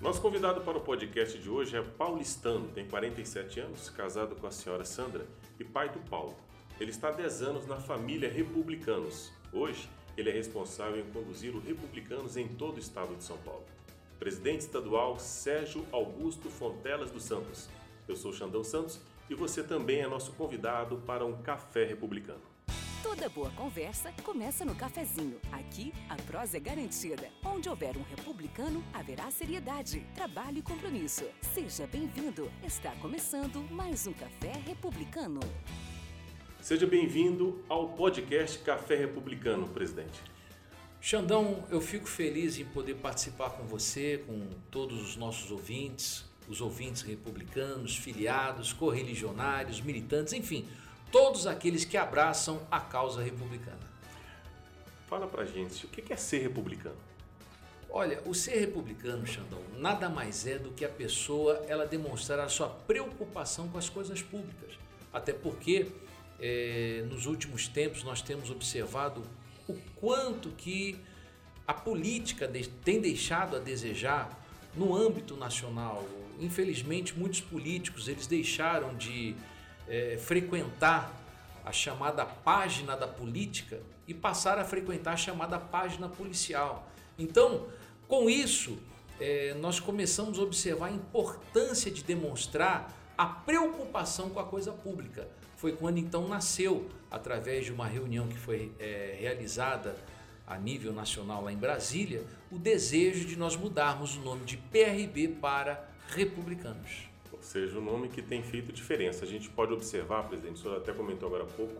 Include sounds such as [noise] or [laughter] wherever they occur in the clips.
Nosso convidado para o podcast de hoje é paulistano, tem 47 anos, casado com a senhora Sandra e pai do Paulo. Ele está há 10 anos na família Republicanos. Hoje, ele é responsável em conduzir o Republicanos em todo o estado de São Paulo. Presidente estadual Sérgio Augusto Fontelas dos Santos. Eu sou Xandão Santos e você também é nosso convidado para um café republicano. Toda boa conversa começa no cafezinho. Aqui, a prosa é garantida. Onde houver um republicano, haverá seriedade, trabalho e compromisso. Seja bem-vindo. Está começando mais um Café Republicano. Seja bem-vindo ao podcast Café Republicano, presidente. Xandão, eu fico feliz em poder participar com você, com todos os nossos ouvintes, os ouvintes republicanos, filiados, correligionários, militantes, enfim, todos aqueles que abraçam a causa republicana. Fala pra gente, o que é ser republicano? Olha, o ser republicano, Xandão, nada mais é do que a pessoa ela demonstrar a sua preocupação com as coisas públicas. Até porque é, nos últimos tempos nós temos observado o quanto que a política tem deixado a desejar no âmbito nacional. Infelizmente, muitos políticos eles deixaram de é, frequentar a chamada página da política e passar a frequentar a chamada página policial. Então, com isso, é, nós começamos a observar a importância de demonstrar a preocupação com a coisa pública. Foi quando então nasceu, através de uma reunião que foi é, realizada a nível nacional lá em Brasília, o desejo de nós mudarmos o nome de PRB para Republicanos. Seja, um nome que tem feito diferença. A gente pode observar, presidente, o senhor até comentou agora há pouco,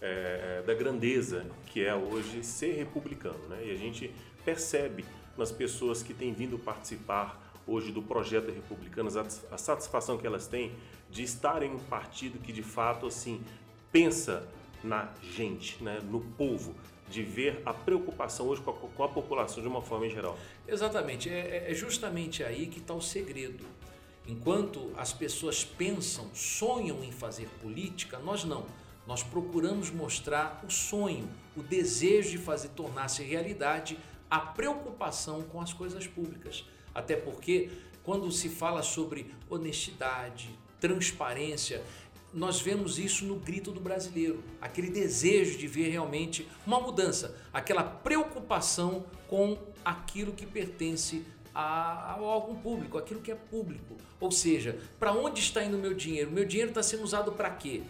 é, da grandeza que é hoje ser republicano. Né? E a gente percebe nas pessoas que têm vindo participar hoje do projeto Republicanos a satisfação que elas têm de estar em um partido que de fato assim pensa na gente, né, no povo, de ver a preocupação hoje com a, com a população de uma forma em geral. Exatamente, é, é justamente aí que está o segredo. Enquanto as pessoas pensam, sonham em fazer política, nós não. Nós procuramos mostrar o sonho, o desejo de fazer tornar-se realidade a preocupação com as coisas públicas. Até porque, quando se fala sobre honestidade, transparência, nós vemos isso no grito do brasileiro, aquele desejo de ver realmente uma mudança, aquela preocupação com aquilo que pertence ao órgão público, aquilo que é público. Ou seja, para onde está indo o meu dinheiro? Meu dinheiro está sendo usado para quê?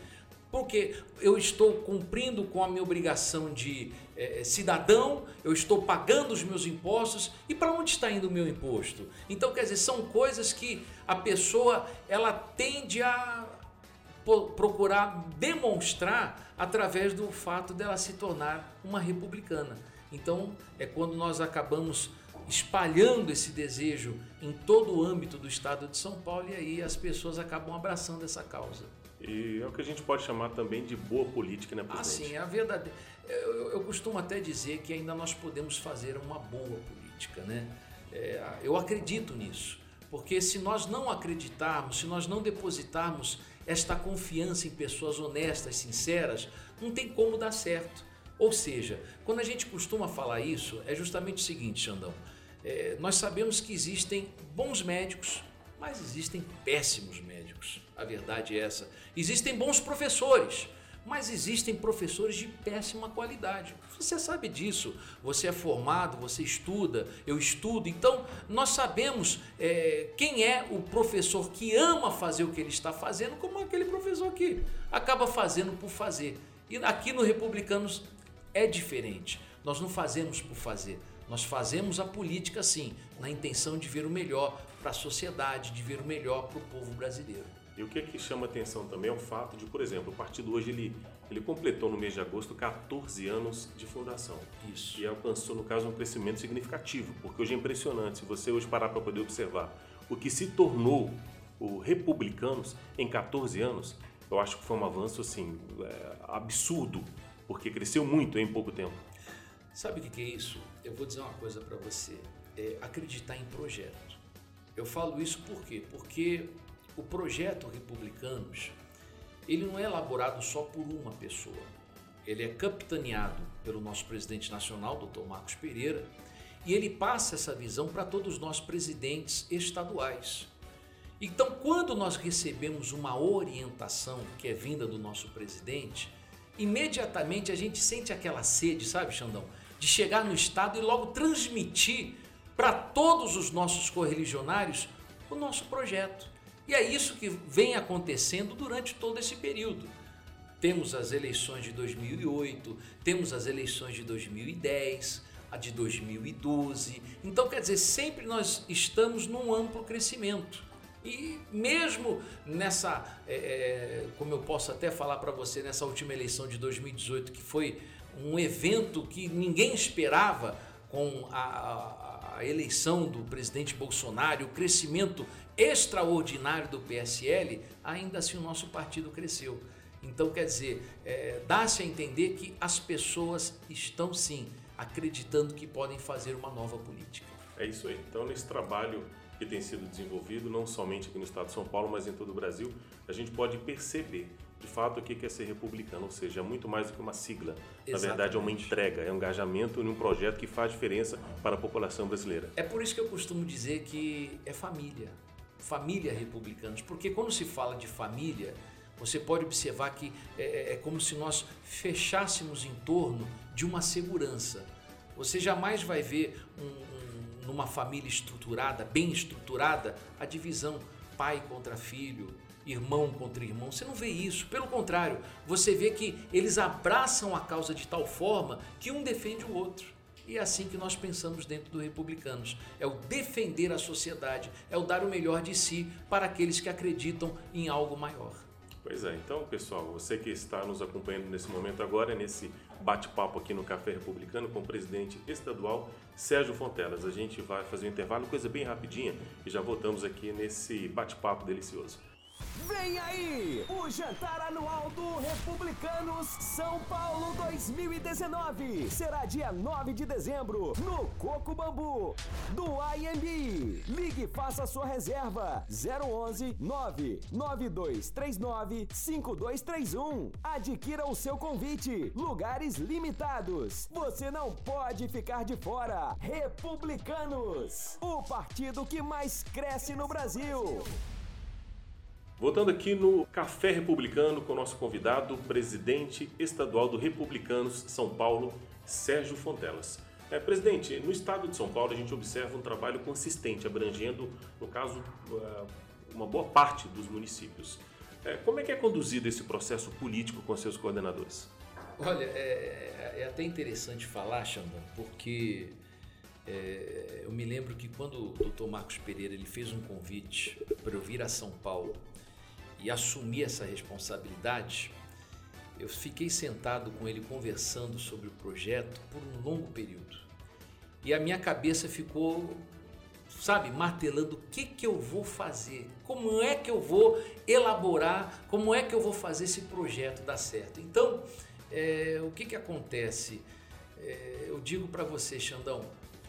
Porque eu estou cumprindo com a minha obrigação de é, cidadão, eu estou pagando os meus impostos e para onde está indo o meu imposto? Então, quer dizer, são coisas que a pessoa ela tende a procurar demonstrar através do fato dela se tornar uma republicana. Então, é quando nós acabamos espalhando esse desejo em todo o âmbito do estado de São Paulo e aí as pessoas acabam abraçando essa causa. E é o que a gente pode chamar também de boa política, né, presidente? Ah, sim, é a verdade. Eu, eu costumo até dizer que ainda nós podemos fazer uma boa política, né? É, eu acredito nisso, porque se nós não acreditarmos, se nós não depositarmos esta confiança em pessoas honestas, sinceras, não tem como dar certo. Ou seja, quando a gente costuma falar isso, é justamente o seguinte, Xandão. É, nós sabemos que existem bons médicos, mas existem péssimos médicos. A verdade é essa. Existem bons professores, mas existem professores de péssima qualidade. Você sabe disso. Você é formado, você estuda, eu estudo. Então, nós sabemos é, quem é o professor que ama fazer o que ele está fazendo, como aquele professor que acaba fazendo por fazer. E aqui no Republicanos é diferente. Nós não fazemos por fazer, nós fazemos a política sim, na intenção de ver o melhor para a sociedade, de ver o melhor para o povo brasileiro. E o que, é que chama atenção também é o fato de, por exemplo, o partido hoje ele, ele completou no mês de agosto 14 anos de fundação. Isso. E alcançou, no caso, um crescimento significativo, porque hoje é impressionante, se você hoje parar para poder observar o que se tornou o Republicanos em 14 anos, eu acho que foi um avanço assim, é, absurdo, porque cresceu muito em pouco tempo. Sabe o que é isso? Eu vou dizer uma coisa para você: é acreditar em projeto. Eu falo isso por quê? Porque o projeto Republicanos ele não é elaborado só por uma pessoa. Ele é capitaneado pelo nosso presidente nacional, Dr. Marcos Pereira, e ele passa essa visão para todos nós presidentes estaduais. Então, quando nós recebemos uma orientação que é vinda do nosso presidente, imediatamente a gente sente aquela sede, sabe, Xandão? De chegar no estado e logo transmitir para todos os nossos correligionários o nosso projeto. E é isso que vem acontecendo durante todo esse período. Temos as eleições de 2008, temos as eleições de 2010, a de 2012. Então, quer dizer, sempre nós estamos num amplo crescimento. E mesmo nessa, é, como eu posso até falar para você, nessa última eleição de 2018, que foi um evento que ninguém esperava com a, a, a eleição do presidente Bolsonaro, o crescimento extraordinário do PSL, ainda assim o nosso partido cresceu. Então, quer dizer, é, dá-se a entender que as pessoas estão sim acreditando que podem fazer uma nova política. É isso aí. Então, nesse trabalho que tem sido desenvolvido, não somente aqui no estado de São Paulo, mas em todo o Brasil, a gente pode perceber de fato o que é ser republicano, ou seja, é muito mais do que uma sigla. Exatamente. Na verdade, é uma entrega, é um engajamento em um projeto que faz diferença para a população brasileira. É por isso que eu costumo dizer que é família, família republicanos, porque quando se fala de família, você pode observar que é, é, é como se nós fechássemos em torno de uma segurança. Você jamais vai ver um, um, numa família estruturada, bem estruturada, a divisão pai contra filho, irmão contra irmão. Você não vê isso. Pelo contrário, você vê que eles abraçam a causa de tal forma que um defende o outro. E é assim que nós pensamos dentro do Republicanos: é o defender a sociedade, é o dar o melhor de si para aqueles que acreditam em algo maior. Pois é, então pessoal, você que está nos acompanhando nesse momento agora, nesse bate-papo aqui no Café Republicano com o presidente estadual Sérgio Fontelas. A gente vai fazer um intervalo, coisa bem rapidinha, e já voltamos aqui nesse bate-papo delicioso. Vem aí! O jantar anual do Republicanos São Paulo 2019 será dia 9 de dezembro no Coco Bambu do IMB. Ligue e faça sua reserva 011 99239 5231. Adquira o seu convite. Lugares limitados. Você não pode ficar de fora. Republicanos, o partido que mais cresce no Brasil. Voltando aqui no Café Republicano com o nosso convidado, presidente estadual do Republicanos São Paulo, Sérgio Fontelas. É, presidente, no estado de São Paulo a gente observa um trabalho consistente, abrangendo, no caso, é, uma boa parte dos municípios. É, como é que é conduzido esse processo político com seus coordenadores? Olha, é, é até interessante falar, Xandão, porque é, eu me lembro que quando o doutor Marcos Pereira ele fez um convite para eu vir a São Paulo e assumir essa responsabilidade, eu fiquei sentado com ele conversando sobre o projeto por um longo período. E a minha cabeça ficou, sabe, martelando o que, que eu vou fazer, como é que eu vou elaborar, como é que eu vou fazer esse projeto dar certo. Então, é, o que, que acontece? É, eu digo para você, Xandão,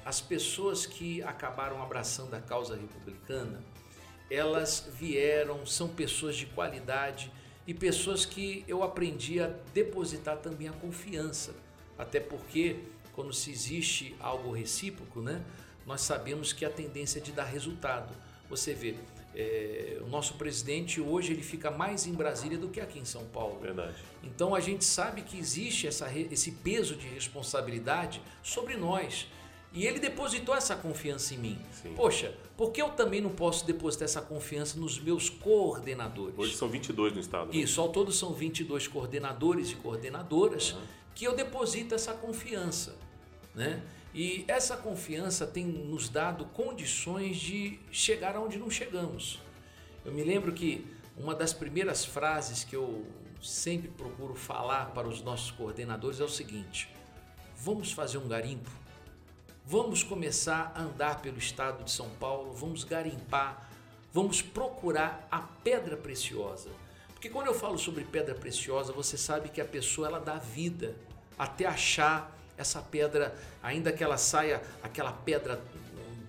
as pessoas que acabaram abraçando a causa republicana, elas vieram, são pessoas de qualidade e pessoas que eu aprendi a depositar também a confiança. Até porque quando se existe algo recíproco, né, nós sabemos que a tendência é de dar resultado. Você vê, é, o nosso presidente hoje ele fica mais em Brasília do que aqui em São Paulo. Verdade. Então a gente sabe que existe essa, esse peso de responsabilidade sobre nós. E ele depositou essa confiança em mim. Sim. Poxa, por que eu também não posso depositar essa confiança nos meus coordenadores? Hoje são 22 no estado. Né? Isso, ao todo são 22 coordenadores e coordenadoras uhum. que eu deposito essa confiança. Né? E essa confiança tem nos dado condições de chegar aonde não chegamos. Eu me lembro que uma das primeiras frases que eu sempre procuro falar para os nossos coordenadores é o seguinte: vamos fazer um garimpo Vamos começar a andar pelo estado de São Paulo, vamos garimpar, vamos procurar a pedra preciosa. Porque quando eu falo sobre pedra preciosa, você sabe que a pessoa ela dá vida até achar essa pedra, ainda que ela saia aquela pedra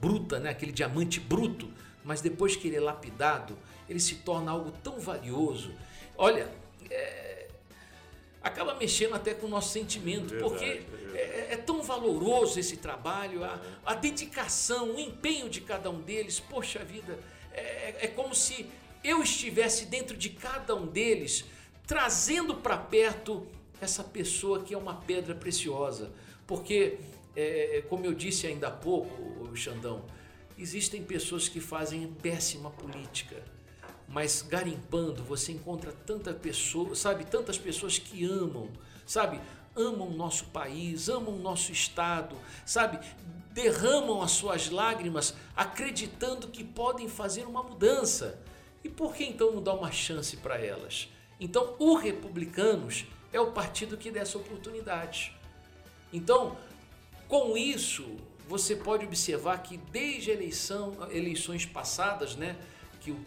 bruta, né, aquele diamante bruto, mas depois que ele é lapidado, ele se torna algo tão valioso. Olha, é, acaba mexendo até com o nosso sentimento, verdade, porque é, tão valoroso esse trabalho, a, a dedicação, o empenho de cada um deles. Poxa vida, é, é como se eu estivesse dentro de cada um deles, trazendo para perto essa pessoa que é uma pedra preciosa. Porque, é, como eu disse ainda há pouco, Xandão, existem pessoas que fazem péssima política mas garimpando você encontra tanta pessoa, sabe, tantas pessoas que amam, sabe, amam nosso país, amam nosso estado, sabe, derramam as suas lágrimas acreditando que podem fazer uma mudança. E por que então não dar uma chance para elas? Então, o Republicanos é o partido que dá essa oportunidade. Então, com isso, você pode observar que desde eleição, eleições passadas, né, que o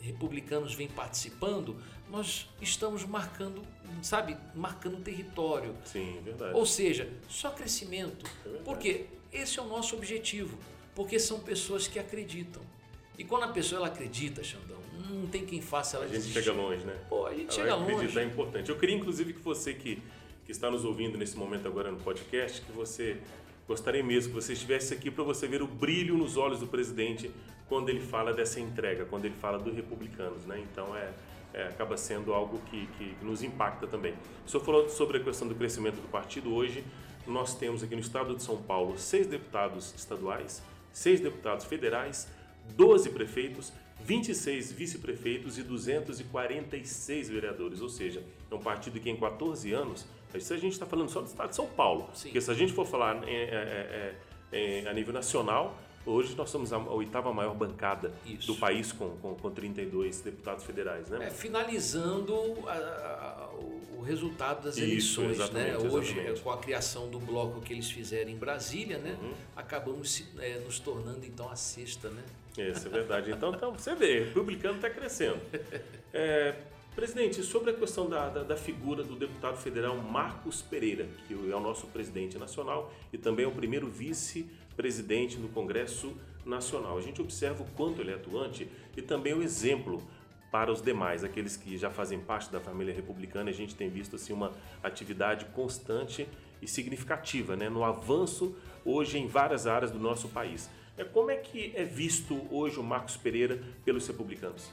republicanos vêm participando, nós estamos marcando, sabe, marcando território. Sim, verdade. Ou seja, só crescimento. É porque esse é o nosso objetivo. Porque são pessoas que acreditam. E quando a pessoa ela acredita, Xandão, não tem quem faça ela A gente desistir. chega longe, né? Pô, a gente ela chega longe. Acreditar é importante. Eu queria, inclusive, que você que, que está nos ouvindo nesse momento agora no podcast, que você gostaria mesmo que você estivesse aqui para você ver o brilho nos olhos do presidente quando ele fala dessa entrega, quando ele fala dos republicanos, né? Então é, é acaba sendo algo que, que, nos impacta também. O senhor falou sobre a questão do crescimento do partido. Hoje nós temos aqui no estado de São Paulo seis deputados estaduais, seis deputados federais, 12 prefeitos, 26 vice-prefeitos e 246 vereadores. Ou seja, é um partido que em 14 anos, isso a gente está falando só do estado de São Paulo, Sim. porque se a gente for falar é, é, é, a nível nacional, Hoje nós somos a oitava maior bancada Isso. do país com, com, com 32 deputados federais, né? É, finalizando a, a, o resultado das Isso, eleições, né? Hoje, exatamente. com a criação do bloco que eles fizeram em Brasília, né? Uhum. Acabamos é, nos tornando então a sexta, né? Isso é verdade. Então, então você vê, o republicano está crescendo. [laughs] É, presidente, sobre a questão da, da, da, figura do deputado federal Marcos Pereira, que é o nosso presidente nacional e também é o primeiro vice presidente no Congresso Nacional. A gente observa o quanto ele é atuante e também o exemplo para os demais, aqueles que já fazem parte da família republicana. A gente tem visto assim uma atividade constante e significativa, né, no avanço hoje em várias áreas do nosso país. É como é que é visto hoje o Marcos Pereira pelos republicanos?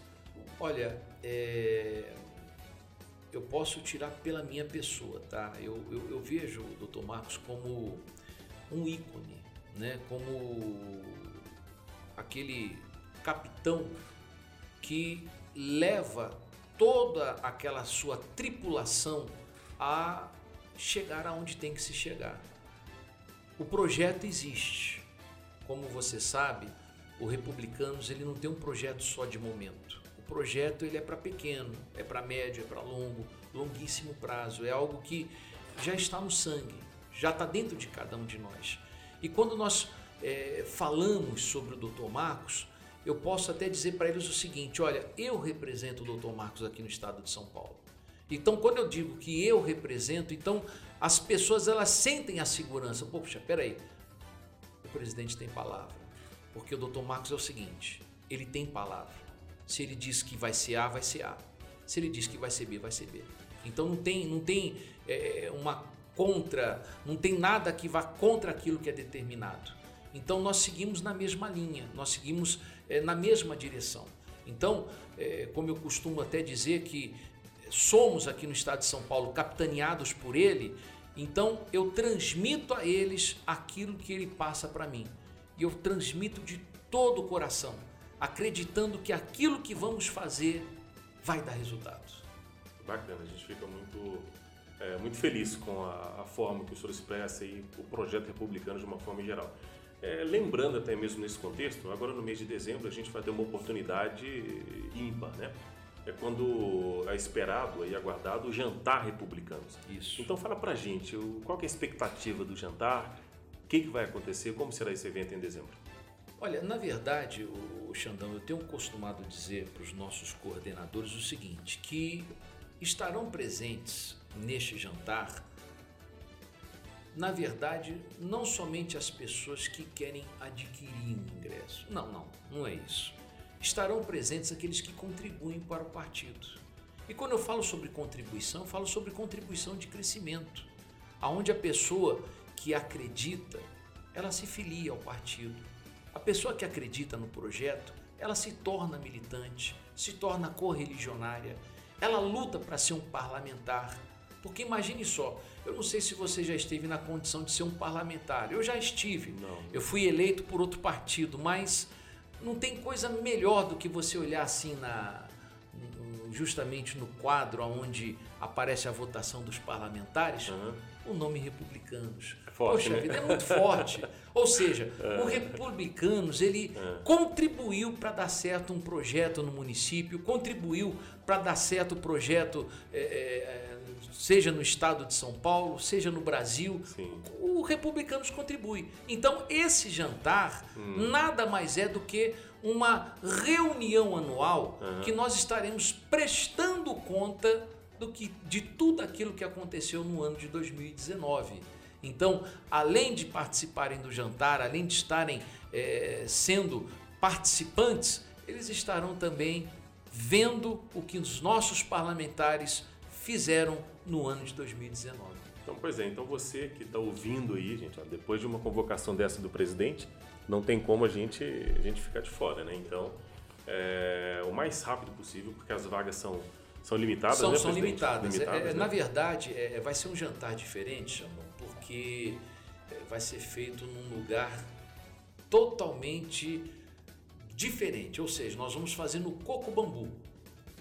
Olha, é... eu posso tirar pela minha pessoa, tá? Eu, eu, eu vejo o Dr. Marcos como um ícone né, como aquele capitão que leva toda aquela sua tripulação a chegar aonde tem que se chegar. O projeto existe. Como você sabe, o Republicanos ele não tem um projeto só de momento. Projeto ele é para pequeno, é para médio, é para longo, longuíssimo prazo. É algo que já está no sangue, já está dentro de cada um de nós. E quando nós é, falamos sobre o Dr. Marcos, eu posso até dizer para eles o seguinte: olha, eu represento o Dr. Marcos aqui no estado de São Paulo. Então, quando eu digo que eu represento, então as pessoas elas sentem a segurança. Poxa, peraí, o presidente tem palavra. Porque o Dr. Marcos é o seguinte: ele tem palavra. Se ele diz que vai ser A, vai ser A. Se ele diz que vai ser B, vai ser B. Então não tem, não tem é, uma contra, não tem nada que vá contra aquilo que é determinado. Então nós seguimos na mesma linha, nós seguimos é, na mesma direção. Então, é, como eu costumo até dizer que somos aqui no estado de São Paulo capitaneados por ele, então eu transmito a eles aquilo que ele passa para mim. E eu transmito de todo o coração, acreditando que aquilo que vamos fazer vai dar resultados. Bacana, a gente fica muito é, muito feliz com a, a, forma que o senhor expressa e o projeto republicano de uma forma geral. É, lembrando até mesmo nesse contexto, agora no mês de dezembro a gente vai ter uma oportunidade ímpar, né? É quando é esperado e aguardado o jantar republicano. Isso. Então fala pra gente, qual é a expectativa do jantar, o que, que vai acontecer, como será esse evento em dezembro? Olha, na verdade, o Xandão, eu tenho costumado dizer para os nossos coordenadores o seguinte, que estarão presentes neste jantar, na verdade, não somente as pessoas que querem adquirir um ingresso. Não, não, não é isso. Estarão presentes aqueles que contribuem para o partido. E quando eu falo sobre contribuição, eu falo sobre contribuição de crescimento, aonde a pessoa que acredita, ela se filia ao partido. A pessoa que acredita no projeto, ela se torna militante, se torna correligionária, ela luta para ser um parlamentar. Porque imagine só, eu não sei se você já esteve na condição de ser um parlamentar. Eu já estive. Não. Eu fui eleito por outro partido, mas não tem coisa melhor do que você olhar assim na justamente no quadro onde aparece a votação dos parlamentares, Aham. o nome republicanos. É forte, Poxa né? vida, é muito forte. [laughs] Ou seja, o republicanos ele contribuiu para dar certo um projeto no município, contribuiu para dar certo o projeto, é, é, seja no estado de São Paulo, seja no Brasil. Sim. O republicanos contribui. Então esse jantar Hum. nada mais é do que uma reunião anual que nós estaremos prestando conta do que de tudo aquilo que aconteceu no ano de 2019. Então, além de participarem do jantar, além de estarem eh, sendo participantes, eles estarão também vendo o que os nossos parlamentares fizeram no ano de 2019. Então, pois é, então você que está ouvindo aí, gente, ó, depois de uma convocação dessa do presidente, não tem como a gente, a gente ficar de fora, né? Então, é, o mais rápido possível, porque as vagas são, são limitadas, São, né, são limitadas. É, é, né? Na verdade, é, vai ser um jantar diferente, Xandão, porque é, vai ser feito num lugar totalmente diferente. Ou seja, nós vamos fazer no Coco Bambu,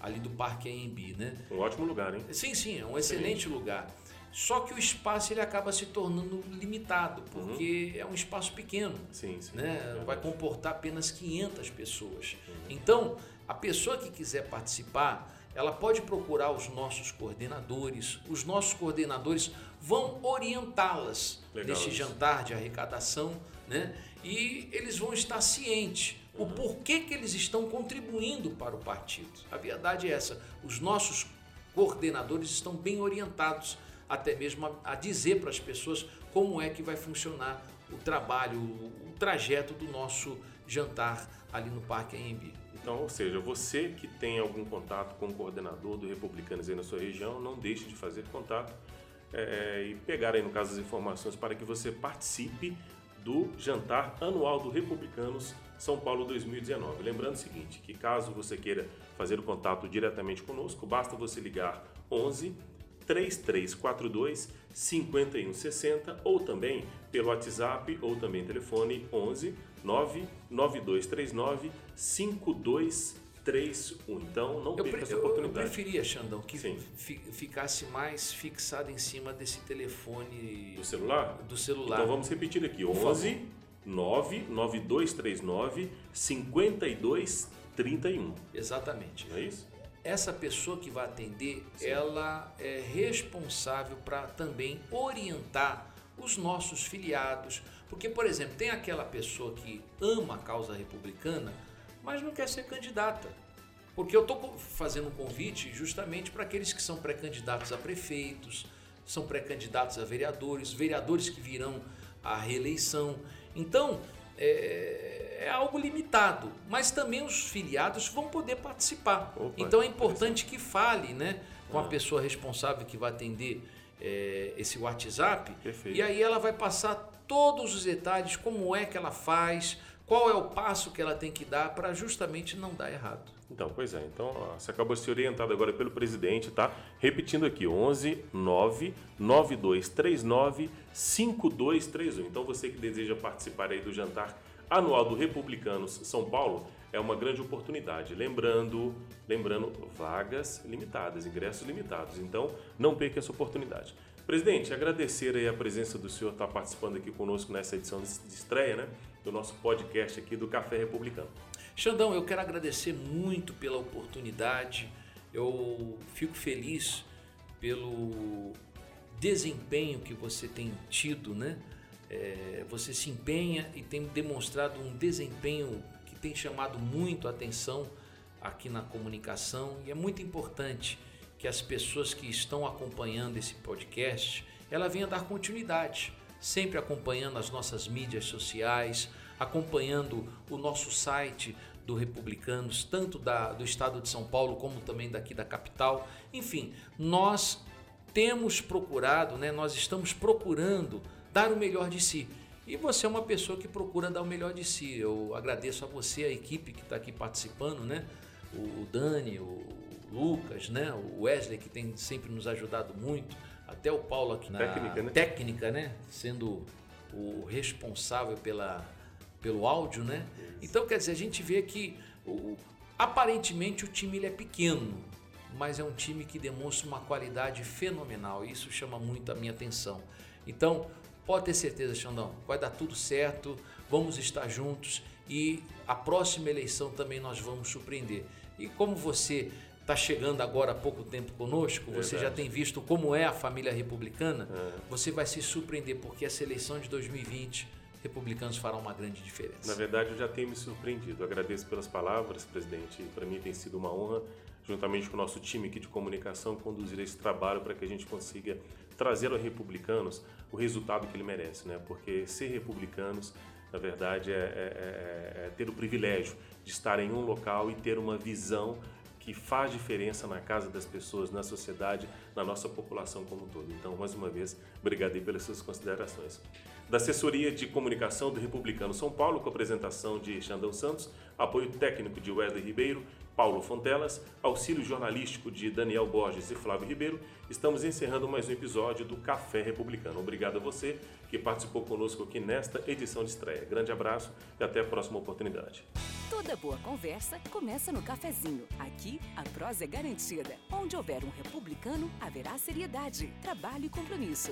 ali do Parque AMB, né? Um ótimo lugar, hein? Sim, sim, é um excelente lugar. Só que o espaço ele acaba se tornando limitado, porque é um espaço pequeno Sim, sim. né? Verdade. vai comportar apenas 500 pessoas. Então, a pessoa que quiser participar, ela pode procurar os nossos coordenadores. Os nossos coordenadores vão orientá-las nesse jantar de arrecadação, né? E eles vão estar cientes o porquê que eles estão contribuindo para o partido. A verdade é essa. Os nossos coordenadores estão bem orientados até mesmo a, a dizer para as pessoas como é que vai funcionar o trabalho, o, o trajeto do nosso jantar ali no Parque AMB. Então, ou seja, você que tem algum contato com o coordenador do Republicanos aí na sua região, não deixe de fazer contato é, e pegar aí, no caso, as informações para que você participe do jantar anual do Republicanos São Paulo 2019. Lembrando o seguinte, que caso você queira fazer o contato diretamente conosco, basta você ligar 11 3342 5160 ou também pelo WhatsApp ou também telefone 11 99239 5231. Então não Eu, perca essa eu- eu oportunidade. preferia, Xandão, que ficasse mais fixado em cima desse telefone Do celular? do celular. Então vamos repetir aqui: Por 11 99239 5231. Exatamente. Não é isso? Essa pessoa que vai atender, ela é responsável para também orientar os nossos filiados. Porque, por exemplo, tem aquela pessoa que ama a causa republicana, mas não quer ser candidata. Porque eu estou fazendo um convite justamente para aqueles que são pré-candidatos a prefeitos, são pré-candidatos a vereadores, vereadores que virão à reeleição. Então, é, é algo limitado, mas também os filiados vão poder participar. Opa, então é importante que fale né, com a pessoa responsável que vai atender é, esse WhatsApp. Perfeito. E aí ela vai passar todos os detalhes, como é que ela faz, qual é o passo que ela tem que dar para justamente não dar errado. Então, pois é. Então, você acabou de ser orientado agora pelo presidente, tá? Repetindo aqui, 11 9 9239 5231. Então, você que deseja participar aí do jantar anual do Republicanos São Paulo, é uma grande oportunidade. Lembrando, lembrando, vagas limitadas, ingressos limitados. Então, não perca essa oportunidade. Presidente, agradecer a presença do senhor estar participando aqui conosco nessa edição de estreia, né? Do nosso podcast aqui do Café Republicano. Xandão, eu quero agradecer muito pela oportunidade. Eu fico feliz pelo desempenho que você tem tido, né? É, você se empenha e tem demonstrado um desempenho que tem chamado muito a atenção aqui na comunicação e é muito importante que as pessoas que estão acompanhando esse podcast ela venha dar continuidade, sempre acompanhando as nossas mídias sociais, acompanhando o nosso site do Republicanos, tanto da, do estado de São Paulo como também daqui da capital. Enfim, nós temos procurado, né, nós estamos procurando dar o melhor de si. E você é uma pessoa que procura dar o melhor de si. Eu agradeço a você, a equipe que está aqui participando, né? O Dani, o Lucas, né? O Wesley que tem sempre nos ajudado muito, até o Paulo aqui na técnica, né? técnica, né? Sendo o responsável pela, pelo áudio, né? Então quer dizer a gente vê que o, aparentemente o time ele é pequeno, mas é um time que demonstra uma qualidade fenomenal. E isso chama muito a minha atenção. Então Pode ter certeza, Xandão, vai dar tudo certo, vamos estar juntos e a próxima eleição também nós vamos surpreender. E como você está chegando agora há pouco tempo conosco, Verdade. você já tem visto como é a família republicana, é. você vai se surpreender, porque essa eleição de 2020 republicanos farão uma grande diferença. Na verdade, eu já tenho me surpreendido. agradeço pelas palavras, presidente. Para mim tem sido uma honra, juntamente com o nosso time aqui de comunicação, conduzir esse trabalho para que a gente consiga trazer aos republicanos o resultado que ele merece, né? Porque ser republicanos, na verdade, é, é, é, é ter o privilégio de estar em um local e ter uma visão que faz diferença na casa das pessoas, na sociedade, na nossa população como um todo. Então, mais uma vez, obrigado aí pelas suas considerações. Da assessoria de comunicação do Republicano São Paulo, com apresentação de Xandão Santos, apoio técnico de Wesley Ribeiro, Paulo Fontelas, auxílio jornalístico de Daniel Borges e Flávio Ribeiro, estamos encerrando mais um episódio do Café Republicano. Obrigado a você que participou conosco aqui nesta edição de estreia. Grande abraço e até a próxima oportunidade. Toda boa conversa começa no cafezinho. Aqui, a prosa é garantida. Onde houver um republicano, haverá seriedade, trabalho e compromisso.